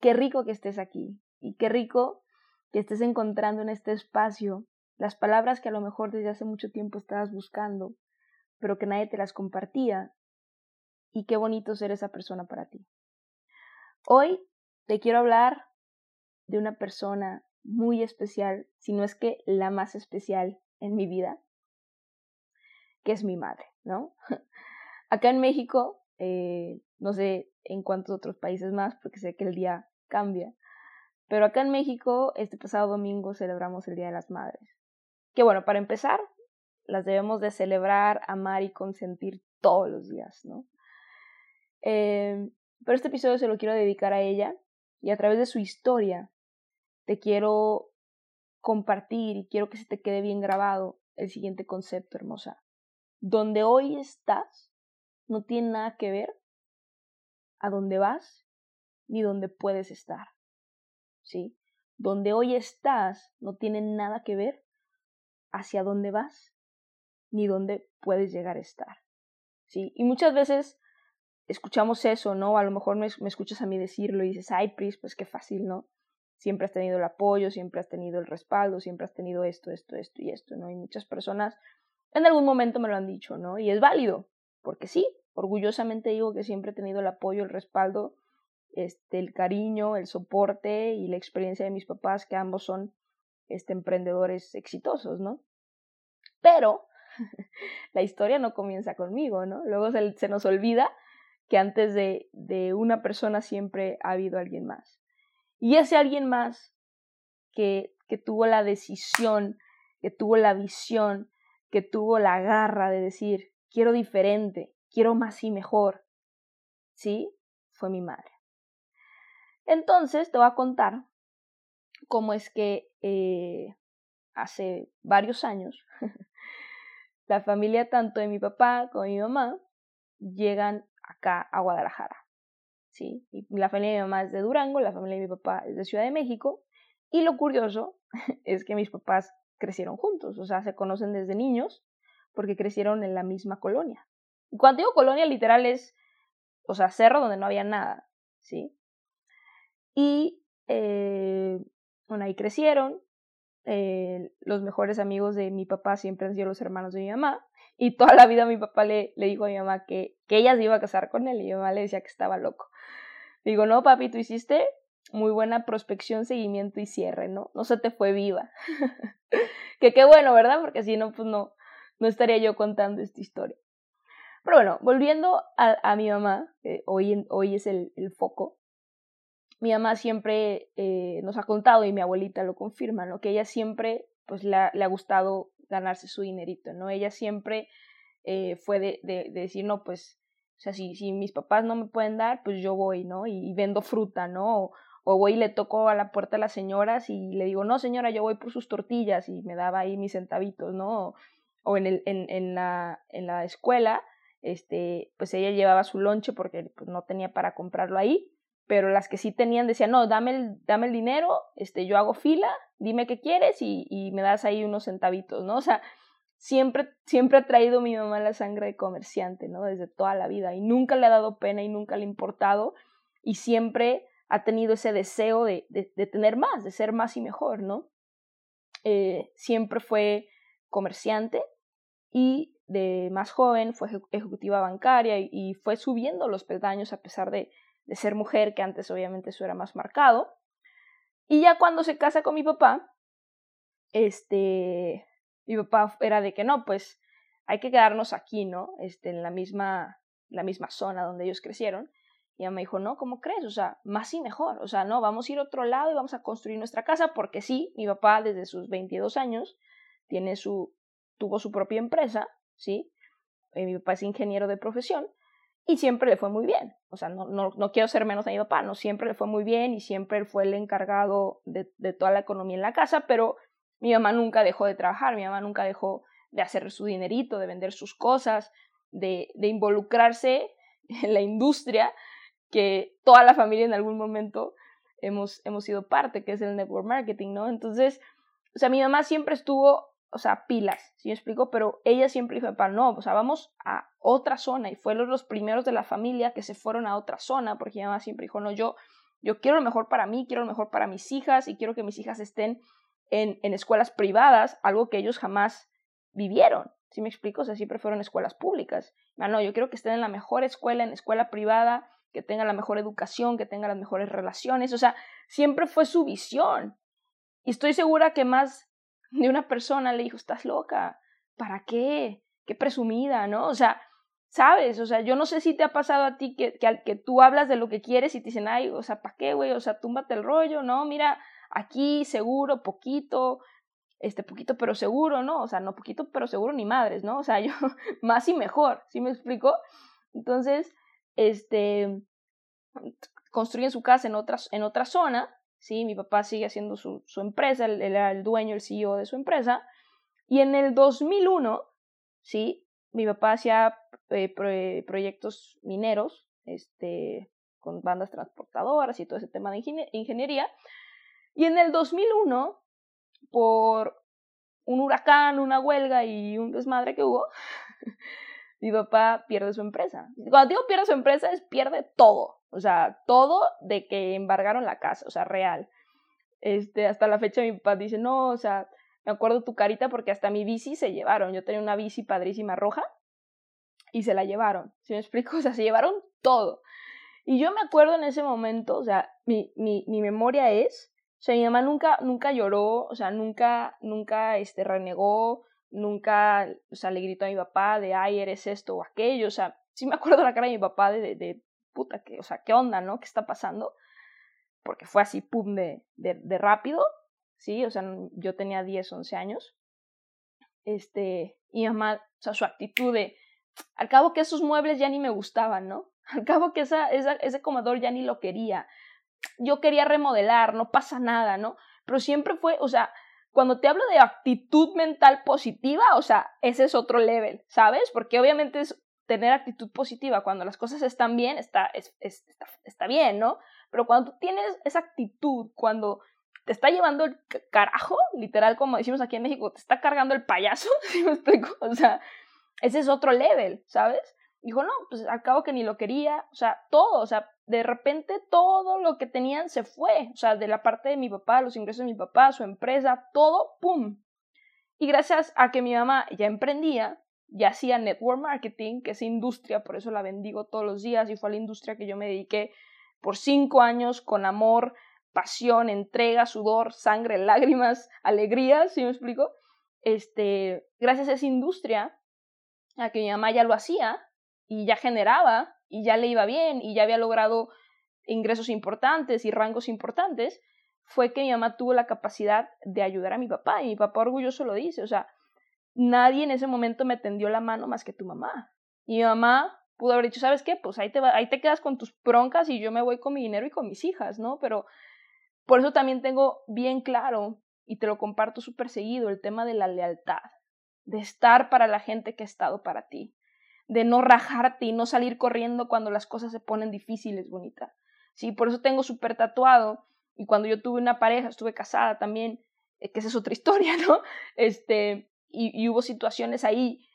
Qué rico que estés aquí y qué rico que estés encontrando en este espacio las palabras que a lo mejor desde hace mucho tiempo estabas buscando, pero que nadie te las compartía. Y qué bonito ser esa persona para ti. Hoy te quiero hablar de una persona muy especial, si no es que la más especial en mi vida, que es mi madre, ¿no? Acá en México, eh, no sé en cuántos otros países más, porque sé que el día cambia, pero acá en México, este pasado domingo celebramos el Día de las Madres. Que bueno, para empezar, las debemos de celebrar, amar y consentir todos los días, ¿no? Eh, pero este episodio se lo quiero dedicar a ella y a través de su historia te quiero compartir y quiero que se te quede bien grabado el siguiente concepto, hermosa. Donde hoy estás no tiene nada que ver a dónde vas ni dónde puedes estar. ¿sí? Donde hoy estás no tiene nada que ver hacia dónde vas ni dónde puedes llegar a estar, ¿sí? Y muchas veces escuchamos eso, ¿no? A lo mejor me, escuchas a mí decirlo y dices, ay, Pris, pues qué fácil, ¿no? Siempre has tenido el apoyo, siempre has tenido el respaldo, siempre has tenido esto, esto, esto y esto, ¿no? Y muchas personas en algún momento me lo han dicho, ¿no? Y es válido, porque sí, orgullosamente digo que siempre he tenido el apoyo, el respaldo este, el cariño, el soporte y la experiencia de mis papás, que ambos son este, emprendedores exitosos, ¿no? Pero la historia no comienza conmigo, ¿no? Luego se, nos olvida que antes de, de, una persona siempre ha habido alguien más. Y ese alguien más que, que tuvo la decisión, que tuvo la visión, que tuvo la garra de decir, quiero diferente, quiero más y mejor, ¿sí? Fue mi madre. Entonces te voy a contar cómo es que eh, hace varios años la familia tanto de mi papá como de mi mamá llegan acá a Guadalajara. ¿sí? Y la familia de mi mamá es de Durango, la familia de mi papá es de Ciudad de México. Y lo curioso es que mis papás crecieron juntos, o sea, se conocen desde niños porque crecieron en la misma colonia. Y cuando digo colonia literal es, o sea, cerro donde no había nada, ¿sí? Y eh, ahí crecieron. Eh, los mejores amigos de mi papá siempre han sido los hermanos de mi mamá. Y toda la vida mi papá le, le dijo a mi mamá que, que ella se iba a casar con él y mi mamá le decía que estaba loco. Digo, no, papi, tú hiciste muy buena prospección, seguimiento y cierre, ¿no? No se te fue viva. que qué bueno, ¿verdad? Porque si no, pues no, no estaría yo contando esta historia. Pero bueno, volviendo a, a mi mamá, hoy, hoy es el, el foco, mi mamá siempre eh, nos ha contado y mi abuelita lo confirma, ¿no? Que ella siempre, pues, le ha, gustado ganarse su dinerito, ¿no? Ella siempre eh, fue de, de, decir, no, pues, o sea, si, si mis papás no me pueden dar, pues yo voy, ¿no? Y, vendo fruta, ¿no? O, voy y le toco a la puerta a las señoras y le digo, no, señora, yo voy por sus tortillas y me daba ahí mis centavitos, ¿no? O en, el, en, en, la, en la escuela, este, pues ella llevaba su lonche porque pues, no tenía para comprarlo ahí pero las que sí tenían decían, no, dame el, dame el dinero, este, yo hago fila, dime qué quieres y, y me das ahí unos centavitos, ¿no? O sea, siempre, siempre ha traído mi mamá la sangre de comerciante, ¿no? Desde toda la vida y nunca le ha dado pena y nunca le ha importado y siempre ha tenido ese deseo de, de, tener más, de ser más y mejor, ¿no? Eh, siempre fue comerciante y de más joven fue ejecutiva bancaria y fue subiendo los peldaños a pesar de, de ser mujer, que antes obviamente eso era más marcado. Y ya cuando se casa con mi papá, este, mi papá era de que no, pues hay que quedarnos aquí, ¿no? Este, en la misma, la misma zona donde ellos crecieron. Y ella me dijo, no, ¿cómo crees? O sea, más y mejor. O sea, no, vamos a ir a otro lado y vamos a construir nuestra casa porque sí, mi papá desde sus 22 años tiene su, tuvo su propia empresa, ¿sí? Eh, mi papá es ingeniero de profesión y siempre le fue muy bien. O sea, no, no, no, quiero ser menos a mi papá, no, siempre le fue muy bien y siempre él fue el encargado de, de toda la economía en la casa, pero mi mamá nunca dejó de trabajar, mi mamá nunca dejó de hacer su dinerito, de vender sus cosas, de, de involucrarse en la industria que toda la familia en algún momento hemos, hemos sido parte, que es el network marketing, ¿no? Entonces, o sea, mi mamá siempre estuvo, o sea, pilas, ¿sí me explico? Pero ella siempre dijo, papá, no, o sea, vamos a otra zona y fueron los primeros de la familia que se fueron a otra zona, porque mi mamá siempre dijo, no, yo, yo quiero lo mejor para mí, quiero lo mejor para mis hijas y quiero que mis hijas estén en, en escuelas privadas, algo que ellos jamás vivieron. ¿Sí me explico? O sea, siempre fueron escuelas públicas. No, no, yo quiero que estén en la mejor escuela, en escuela privada, que tengan la mejor educación, que tengan las mejores relaciones. O sea, siempre fue su visión. Y estoy segura que más de una persona le dijo, estás loca, ¿para qué? Qué presumida, ¿no? O sea, ¿sabes? O sea, yo no sé si te ha pasado a ti que, que, que tú hablas de lo que quieres y te dicen, ay, o sea, ¿para qué, güey? O sea, túmbate el rollo, ¿no? Mira, aquí seguro, poquito, este poquito pero seguro, ¿no? O sea, no poquito pero seguro ni madres, ¿no? O sea, yo más y mejor, ¿sí me explico? Entonces, este, construyen su casa en otra, en otra zona, ¿sí? Mi papá sigue haciendo su, su empresa, él, era el dueño, el CEO de su empresa, y en el 2001, ¿sí? Mi papá hacía eh, proyectos mineros, este, con bandas transportadoras y todo ese tema de ingeniería, y en el 2001 por un huracán, una huelga y un desmadre que hubo, mi papá pierde su empresa. Cuando digo pierde su empresa es pierde todo, o sea, todo de que embargaron la casa, o sea, real. Este, hasta la fecha mi papá dice, no, o sea, me acuerdo tu carita porque hasta mi bici se llevaron. Yo tenía una bici padrísima roja y se la llevaron. ¿Sí me explico? O sea, se llevaron todo. Y yo me acuerdo en ese momento, o sea, mi, mi, mi memoria es o sea, mi mamá nunca, nunca lloró, o sea, nunca, nunca, este, renegó, nunca, o sea, le gritó a mi papá de, ay, eres esto o aquello, o sea, sí me acuerdo la cara de mi papá de, puta, que, o sea, ¿qué onda, no? ¿Qué está pasando? Porque fue así, pum, de, rápido, ¿sí? O sea, yo tenía 10, 11 años. Este, y mamá, o sea, su actitud de, al cabo que esos muebles ya ni me gustaban, ¿no? Al cabo que esa, ese comedor ya ni lo quería yo quería remodelar, no pasa nada, ¿no? Pero siempre fue, o sea, cuando te hablo de actitud mental positiva, o sea, ese es otro level, ¿sabes? Porque obviamente es tener actitud positiva cuando las cosas están bien, está, es, está, bien, ¿no? Pero cuando tú tienes esa actitud, cuando te está llevando el carajo, literal, como decimos aquí en México, te está cargando el payaso, ¿sí me explico? O sea, ese es otro level, ¿sabes? Dijo, no, pues al cabo que ni lo quería, o sea, todo, o sea, de repente todo lo que tenían se fue, o sea, de la parte de mi papá, los ingresos de mi papá, su empresa, todo, ¡pum! Y gracias a que mi mamá ya emprendía, ya hacía network marketing, que es industria, por eso la bendigo todos los días y fue a la industria que yo me dediqué por cinco años con amor, pasión, entrega, sudor, sangre, lágrimas, alegría, ¿sí me explico? Este, gracias a esa industria, a que mi mamá ya lo hacía y ya generaba y ya le iba bien y ya había logrado ingresos importantes y rangos importantes, fue que mi mamá tuvo la capacidad de ayudar a mi papá y mi papá orgulloso lo dice, o sea, nadie en ese momento me tendió la mano más que tu mamá. Y mi mamá pudo haber dicho, ¿sabes qué? Pues ahí te, ahí te quedas con tus broncas y yo me voy con mi dinero y con mis hijas, ¿no? Pero por eso también tengo bien claro, y te lo comparto súper seguido, el tema de la lealtad, de estar para la gente que ha estado para ti de no rajarte y no salir corriendo cuando las cosas se ponen difíciles, bonita. Sí, por eso tengo súper tatuado. Y cuando yo tuve una pareja, estuve casada también, eh, que esa es otra historia, ¿no? Este, y, hubo situaciones ahí.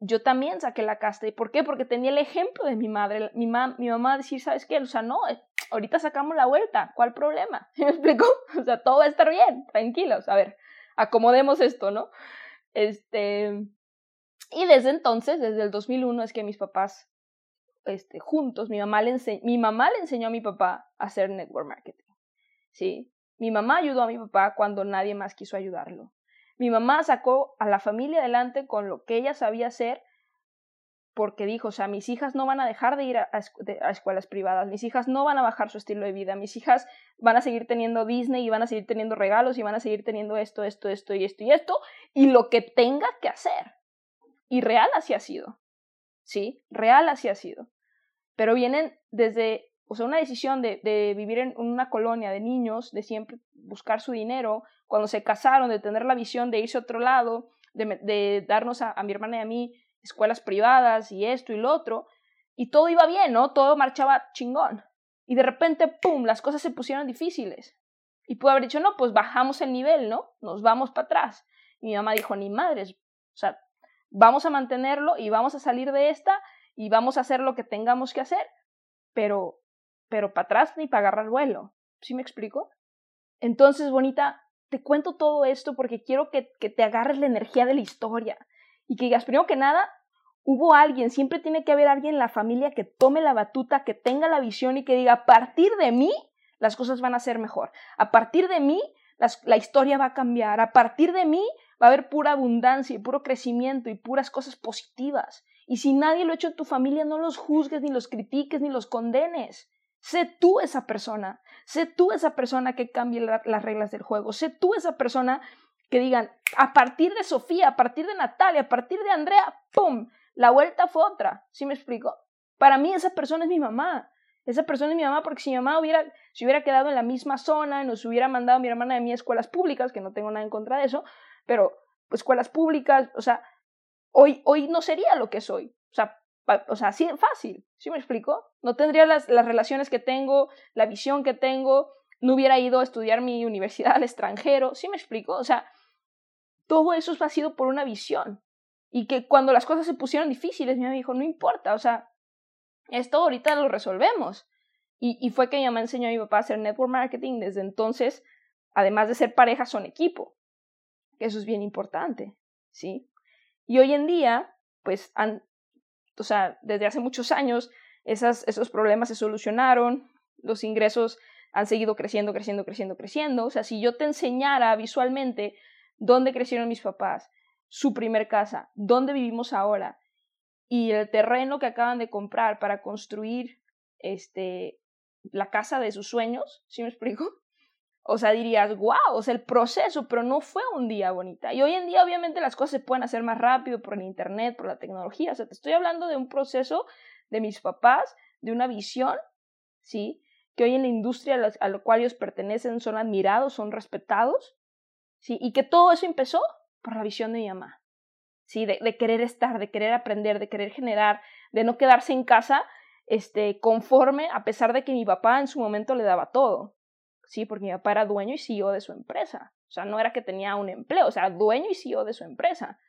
Yo también saqué la casta. ¿Y por qué? Porque tenía el ejemplo de mi madre, mi, mi mamá decir, ¿sabes qué? O sea, no, eh, ahorita sacamos la vuelta, ¿cuál problema? ¿Me explico? O sea, todo va a estar bien, tranquilos, a ver, acomodemos esto, ¿no? Este, y desde entonces, desde el 2001, es que mis papás, este, juntos, mi mamá, le mi mamá le enseñó a mi papá a hacer network marketing. ¿sí? Mi mamá ayudó a mi papá cuando nadie más quiso ayudarlo. Mi mamá sacó a la familia adelante con lo que ella sabía hacer porque dijo, o sea, mis hijas no van a dejar de ir a, escuelas privadas, mis hijas no van a bajar su estilo de vida, mis hijas van a seguir teniendo Disney y van a seguir teniendo regalos y van a seguir teniendo esto, esto, esto y esto y esto, y lo que tenga que hacer. Y real así ha sido. ¿Sí? Real así ha sido. Pero vienen desde, o sea, una decisión de, de vivir en una colonia de niños, de siempre buscar su dinero, cuando se casaron, de tener la visión de irse a otro lado, de, darnos a, mi hermana y a mí escuelas privadas y esto y lo otro, y todo iba bien, ¿no? Todo marchaba chingón. Y de repente, ¡pum!, las cosas se pusieron difíciles. Y pudo haber dicho, no, pues bajamos el nivel, ¿no? Nos vamos para atrás. Y mi mamá dijo, ni madres, o sea, vamos a mantenerlo y vamos a salir de esta y vamos a hacer lo que tengamos que hacer, pero, pero para atrás ni para agarrar vuelo. ¿Sí me explico? Entonces, bonita, te cuento todo esto porque quiero que, que te agarres la energía de la historia y que digas, primero que nada, hubo alguien, siempre tiene que haber alguien en la familia que tome la batuta, que tenga la visión y que diga, a partir de mí, las cosas van a ser mejor. A partir de mí, la historia va a cambiar. A partir de mí, va a haber pura abundancia y puro crecimiento y puras cosas positivas. Y si nadie lo ha hecho en tu familia, no los juzgues, ni los critiques, ni los condenes. Sé tú esa persona. Sé tú esa persona que cambie las reglas del juego. Sé tú esa persona que digan, a partir de Sofía, a partir de Natalia, a partir de Andrea, ¡pum! La vuelta fue otra. ¿Sí me explico? Para mí esa persona es mi mamá. Esa persona es mi mamá porque si mi mamá hubiera, si hubiera quedado en la misma zona, nos hubiera mandado a mi hermana de mí a escuelas públicas, que no tengo nada en contra de eso, pero escuelas públicas, o sea, hoy, hoy no sería lo que soy. O sea, o sea, así fácil, ¿sí me explico? No tendría las, las relaciones que tengo, la visión que tengo, no hubiera ido a estudiar mi universidad al extranjero, ¿sí me explico? O sea, todo eso ha sido por una visión. Y que cuando las cosas se pusieron difíciles, mi mamá dijo, no importa, o sea, esto ahorita lo resolvemos. Y, y fue que mi mamá enseñó a mi papá a hacer network marketing. Desde entonces, además de ser pareja, son equipo. Eso es bien importante, ¿sí? Y hoy en día, pues han o sea, desde hace muchos años esos problemas se solucionaron, los ingresos han seguido creciendo, creciendo, creciendo, creciendo. O sea, si yo te enseñara visualmente dónde crecieron mis papás, su primer casa, dónde vivimos ahora y el terreno que acaban de comprar para construir este, la casa de sus sueños, ¿sí me explico? O sea, dirías, wow, o sea, el proceso, pero no fue un día bonita. Y hoy en día, obviamente, las cosas se pueden hacer más rápido por el Internet, por la tecnología. O sea, te estoy hablando de un proceso de mis papás, de una visión, ¿sí? Que hoy en la industria a la cual ellos pertenecen son admirados, son respetados, ¿sí? Y que todo eso empezó por la visión de mi mamá, ¿sí? De, de querer estar, de querer aprender, de querer generar, de no quedarse en casa este, conforme, a pesar de que mi papá en su momento le daba todo. ¿Sí? Porque mi papá era dueño y CEO de su empresa. O sea, no era que tenía un empleo, o sea, dueño y CEO de su empresa,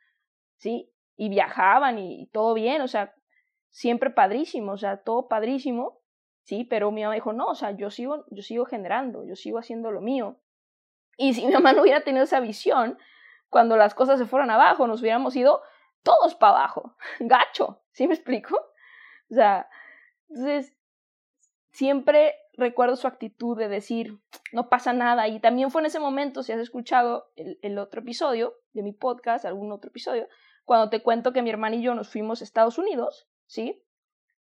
¿sí? Y viajaban y, todo bien, o sea, siempre padrísimo, o sea, todo padrísimo, ¿sí? Pero mi mamá dijo, no, o sea, yo sigo, yo sigo generando, yo sigo haciendo lo mío. Y si mi mamá no hubiera tenido esa visión, cuando las cosas se fueran abajo, nos hubiéramos ido todos para abajo, gacho, ¿sí me explico? O sea, entonces, siempre recuerdo su actitud de decir, no pasa nada. Y también fue en ese momento, si has escuchado el, otro episodio de mi podcast, algún otro episodio, cuando te cuento que mi hermana y yo nos fuimos a Estados Unidos, ¿sí?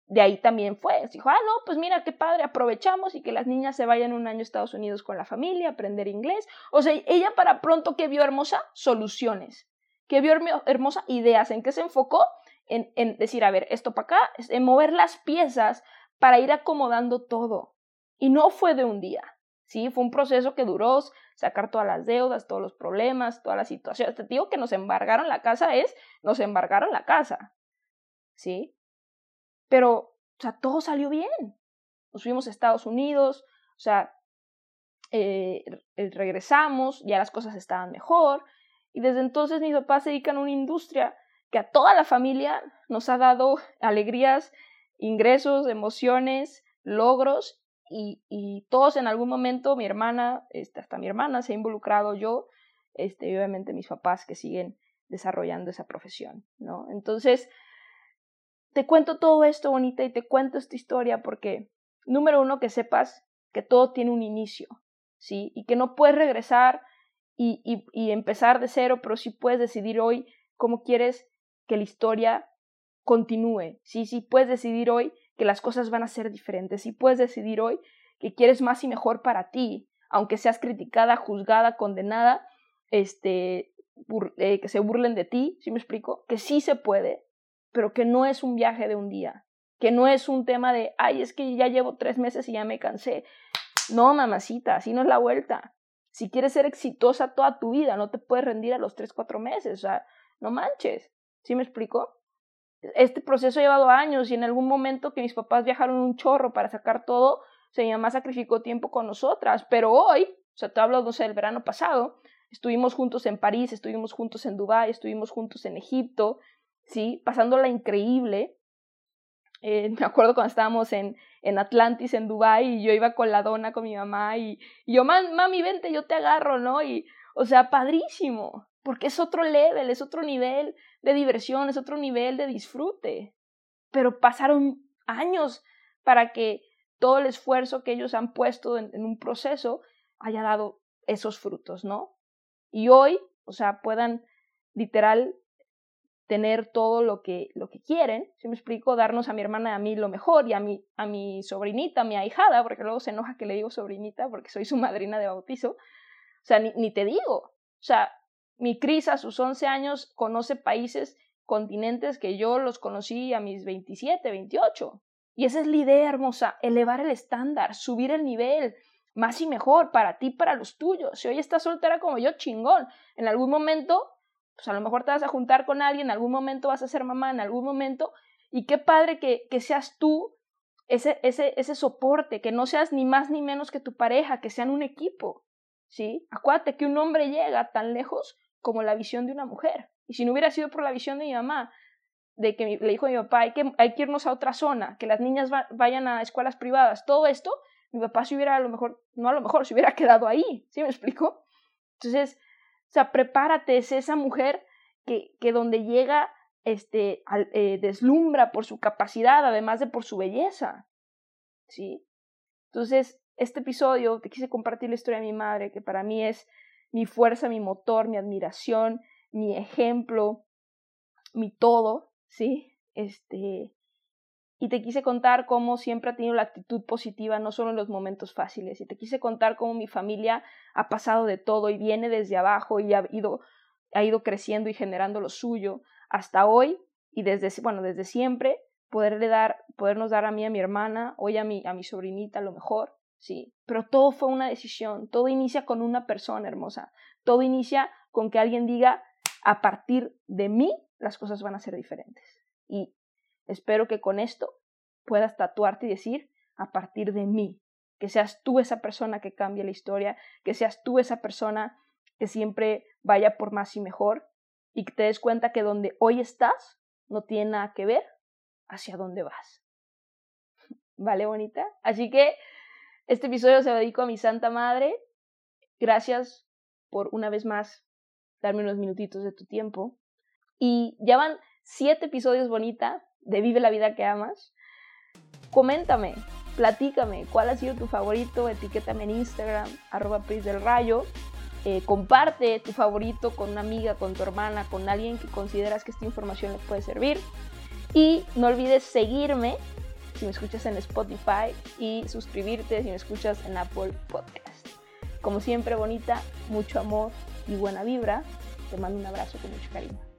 De ahí también fue. Dijo, ah, no, pues mira qué padre, aprovechamos y que las niñas se vayan un año a Estados Unidos con la familia, aprender inglés. O sea, ella para pronto que vio hermosa soluciones, que vio hermosa ideas, en qué se enfocó en, en decir, a ver, esto para acá, en mover las piezas para ir acomodando todo. Y no fue de un día, ¿sí? Fue un proceso que duró sacar todas las deudas, todos los problemas, todas las situaciones. Te digo que nos embargaron la casa es, nos embargaron la casa, ¿sí? Pero, o sea, todo salió bien. Nos fuimos a Estados Unidos, o sea, eh, regresamos, ya las cosas estaban mejor. Y desde entonces mis papás se dedican a una industria que a toda la familia nos ha dado alegrías ingresos, emociones, logros y, todos en algún momento, mi hermana, este, hasta mi hermana se ha involucrado yo, este, y obviamente mis papás que siguen desarrollando esa profesión, ¿no? Entonces, te cuento todo esto bonita y te cuento esta historia porque, número uno, que sepas que todo tiene un inicio, ¿sí? Y que no puedes regresar y, y, empezar de cero, pero sí puedes decidir hoy cómo quieres que la historia continúe. Sí, sí puedes decidir hoy que las cosas van a ser diferentes. Sí puedes decidir hoy que quieres más y mejor para ti, aunque seas criticada, juzgada, condenada, este, eh, que se burlen de ti, ¿sí me explico? Que sí se puede, pero que no es un viaje de un día, que no es un tema de, ay, es que ya llevo tres meses y ya me cansé. No, mamacita, así no es la vuelta. Si quieres ser exitosa toda tu vida, no te puedes rendir a los tres, cuatro meses, o sea, no manches, ¿sí me explico? Este proceso ha llevado años y en algún momento que mis papás viajaron un chorro para sacar todo, o sea, mi mamá sacrificó tiempo con nosotras, pero hoy, o sea, te hablo, no sé, del verano pasado, Estuvimos juntos en París, estuvimos juntos en Dubái, estuvimos juntos en Egipto, ¿sí? Pasándola increíble. Eh, me acuerdo cuando estábamos en, en Atlantis, en Dubái, y yo iba con la dona con mi mamá, y, y yo, mami, vente, yo te agarro, ¿no? Y, o sea, padrísimo, porque es otro level, es otro nivel de diversión, es otro nivel de disfrute. Pero pasaron años para que todo el esfuerzo que ellos han puesto en un proceso haya dado esos frutos, ¿no? y hoy, o sea, puedan literal tener todo lo que, lo que quieren, si me explico, darnos a mi hermana y a mí lo mejor y a mi, a mi sobrinita, mi ahijada, porque luego se enoja que le digo sobrinita porque soy su madrina de bautizo, o sea, ni, ni te digo, o sea, mi Cris a sus 11 años conoce países, continentes que yo los conocí a mis 27, 28. Y esa es la idea hermosa, elevar el estándar, subir el nivel, más y mejor para ti, para los tuyos. Si hoy estás soltera como yo, chingón. En algún momento, pues a lo mejor te vas a juntar con alguien, en algún momento vas a ser mamá, en algún momento. Y qué padre que, que seas tú ese, ese, ese soporte, que no seas ni más ni menos que tu pareja, que sean un equipo. ¿Sí? Acuérdate que un hombre llega tan lejos como la visión de una mujer. Y si no hubiera sido por la visión de mi mamá, de que le dijo a mi papá, hay que, hay que irnos a otra zona, que las niñas vayan a escuelas privadas, todo esto, mi papá se hubiera a lo mejor, no a lo mejor, se hubiera quedado ahí, ¿sí me explico? Entonces, o sea, prepárate, es esa mujer que, que donde llega, este, eh, deslumbra por su capacidad, además de por su belleza, ¿sí? Entonces, este episodio te quise compartir la historia de mi madre, que para mí es mi fuerza, mi motor, mi admiración, mi ejemplo, mi todo, ¿sí? Este, y te quise contar cómo siempre ha tenido la actitud positiva, no solo en los momentos fáciles, y te quise contar cómo mi familia ha pasado de todo y viene desde abajo y ha ido, ha ido creciendo y generando lo suyo hasta hoy y desde, bueno, desde siempre poderle dar, podernos dar a mí, a mi hermana, hoy a mi, a mi sobrinita lo mejor, sí, pero todo fue una decisión, todo inicia con una persona hermosa, todo inicia con que alguien diga, a partir de mí las cosas van a ser diferentes. Y Espero que con esto puedas tatuarte y decir, a partir de mí, que seas tú esa persona que cambie la historia, que seas tú esa persona que siempre vaya por más y mejor y que te des cuenta que donde hoy estás no tiene nada que ver hacia dónde vas. ¿Vale, bonita? Así que este episodio se lo dedico a mi Santa Madre. Gracias por una vez más darme unos minutitos de tu tiempo. Y ya van siete episodios bonita de Vive la vida que amas. Coméntame, platícame cuál ha sido tu favorito, etiquétame en Instagram, arroba Pris Rayo. Eh, comparte tu favorito con una amiga, con tu hermana, con alguien que consideras que esta información les puede servir. Y no olvides seguirme si me escuchas en Spotify y suscribirte si me escuchas en Apple Podcast. Como siempre, bonita, mucho amor y buena vibra. Te mando un abrazo con mucho cariño.